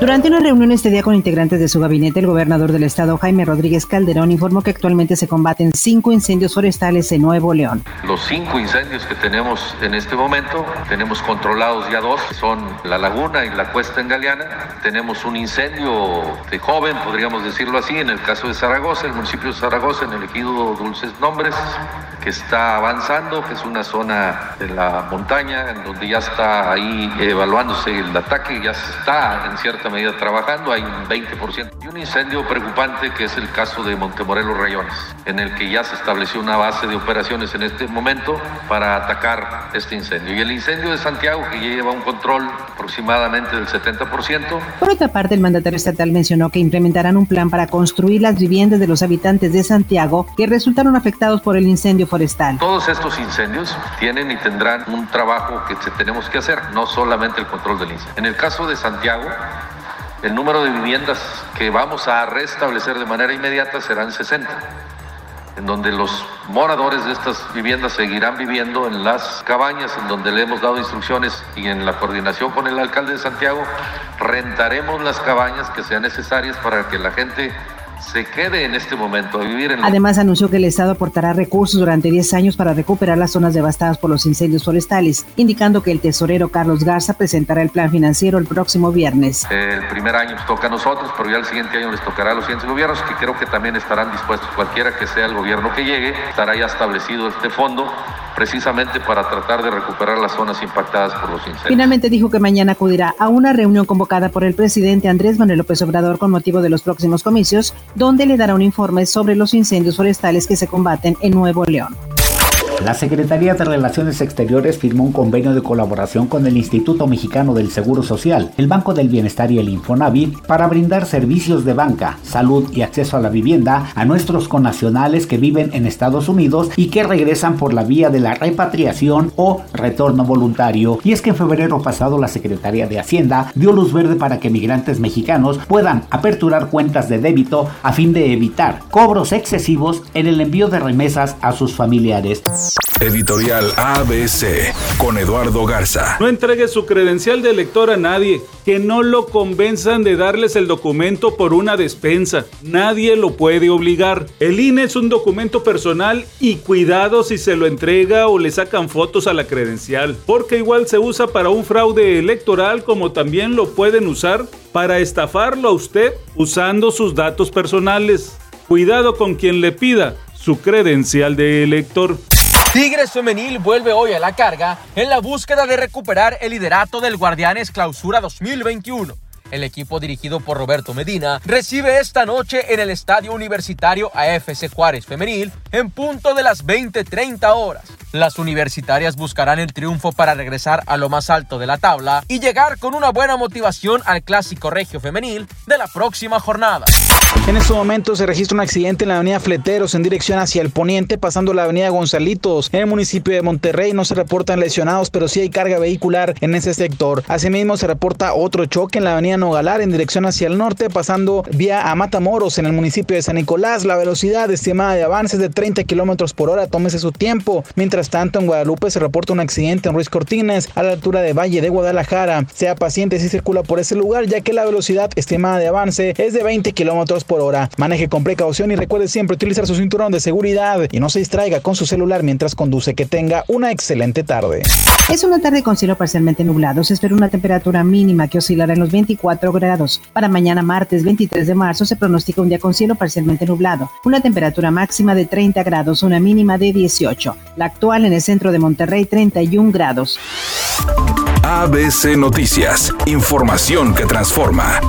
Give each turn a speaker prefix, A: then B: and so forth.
A: Durante una reunión este día con integrantes de su gabinete, el gobernador del estado, Jaime Rodríguez Calderón, informó que actualmente se combaten cinco incendios forestales en Nuevo León.
B: Los cinco incendios que tenemos en este momento, tenemos controlados ya dos, son la laguna y la cuesta en Galeana. Tenemos un incendio de joven, podríamos decirlo así, en el caso de Zaragoza, el municipio de Zaragoza, en el ejido Dulces Nombres, que está avanzando, que es una zona de la montaña, en donde ya está ahí evaluándose el ataque, ya está en cierta medida trabajando, hay un 20%. Y un incendio preocupante que es el caso de Montemorelos Rayones, en el que ya se estableció una base de operaciones en este momento para atacar este incendio. Y el incendio de Santiago, que ya lleva un control aproximadamente del 70%.
A: Por otra parte, el mandatario estatal mencionó que implementarán un plan para construir las viviendas de los habitantes de Santiago que resultaron afectados por el incendio forestal.
B: Todos estos incendios tienen y tendrán un trabajo que tenemos que hacer, no solamente el control del incendio. En el caso de Santiago, el número de viviendas que vamos a restablecer de manera inmediata serán 60, en donde los moradores de estas viviendas seguirán viviendo en las cabañas en donde le hemos dado instrucciones y en la coordinación con el alcalde de Santiago rentaremos las cabañas que sean necesarias para que la gente se quede en este momento a vivir en...
A: Además anunció que el Estado aportará recursos durante 10 años para recuperar las zonas devastadas por los incendios forestales, indicando que el tesorero Carlos Garza presentará el plan financiero el próximo viernes.
B: El primer año nos toca a nosotros, pero ya el siguiente año les tocará a los siguientes gobiernos, que creo que también estarán dispuestos, cualquiera que sea el gobierno que llegue, estará ya establecido este fondo precisamente para tratar de recuperar las zonas impactadas por los incendios.
A: Finalmente dijo que mañana acudirá a una reunión convocada por el presidente Andrés Manuel López Obrador con motivo de los próximos comicios, donde le dará un informe sobre los incendios forestales que se combaten en Nuevo León.
C: La Secretaría de Relaciones Exteriores firmó un convenio de colaboración con el Instituto Mexicano del Seguro Social, el Banco del Bienestar y el Infonavit para brindar servicios de banca, salud y acceso a la vivienda a nuestros connacionales que viven en Estados Unidos y que regresan por la vía de la repatriación o retorno voluntario. Y es que en febrero pasado la Secretaría de Hacienda dio luz verde para que migrantes mexicanos puedan aperturar cuentas de débito a fin de evitar cobros excesivos en el envío de remesas a sus familiares.
D: Editorial ABC con Eduardo Garza.
E: No entregue su credencial de elector a nadie. Que no lo convenzan de darles el documento por una despensa. Nadie lo puede obligar. El INE es un documento personal y cuidado si se lo entrega o le sacan fotos a la credencial. Porque igual se usa para un fraude electoral como también lo pueden usar para estafarlo a usted usando sus datos personales. Cuidado con quien le pida su credencial de elector.
F: Tigres Femenil vuelve hoy a la carga en la búsqueda de recuperar el liderato del Guardianes Clausura 2021. El equipo dirigido por Roberto Medina recibe esta noche en el Estadio Universitario AFC Juárez Femenil en punto de las 20:30 horas. Las universitarias buscarán el triunfo para regresar a lo más alto de la tabla y llegar con una buena motivación al clásico regio femenil de la próxima jornada.
G: En este momento se registra un accidente en la avenida Fleteros en dirección hacia el poniente, pasando la avenida Gonzalitos. En el municipio de Monterrey no se reportan lesionados, pero sí hay carga vehicular en ese sector. Asimismo, se reporta otro choque en la avenida Nogalar en dirección hacia el norte, pasando vía a Matamoros en el municipio de San Nicolás. La velocidad estimada de avance es de 30 kilómetros por hora, tómese su tiempo. Mientras tanto, en Guadalupe se reporta un accidente en Ruiz Cortines a la altura de Valle de Guadalajara. Sea paciente si circula por ese lugar, ya que la velocidad estimada de avance es de 20 kilómetros por hora. Maneje con precaución y recuerde siempre utilizar su cinturón de seguridad y no se distraiga con su celular mientras conduce. Que tenga una excelente tarde.
A: Es una tarde con cielo parcialmente nublado. Se espera una temperatura mínima que oscilará en los 24 grados. Para mañana martes 23 de marzo se pronostica un día con cielo parcialmente nublado. Una temperatura máxima de 30 grados, una mínima de 18. La en el centro de Monterrey 31 grados.
D: ABC Noticias. Información que transforma.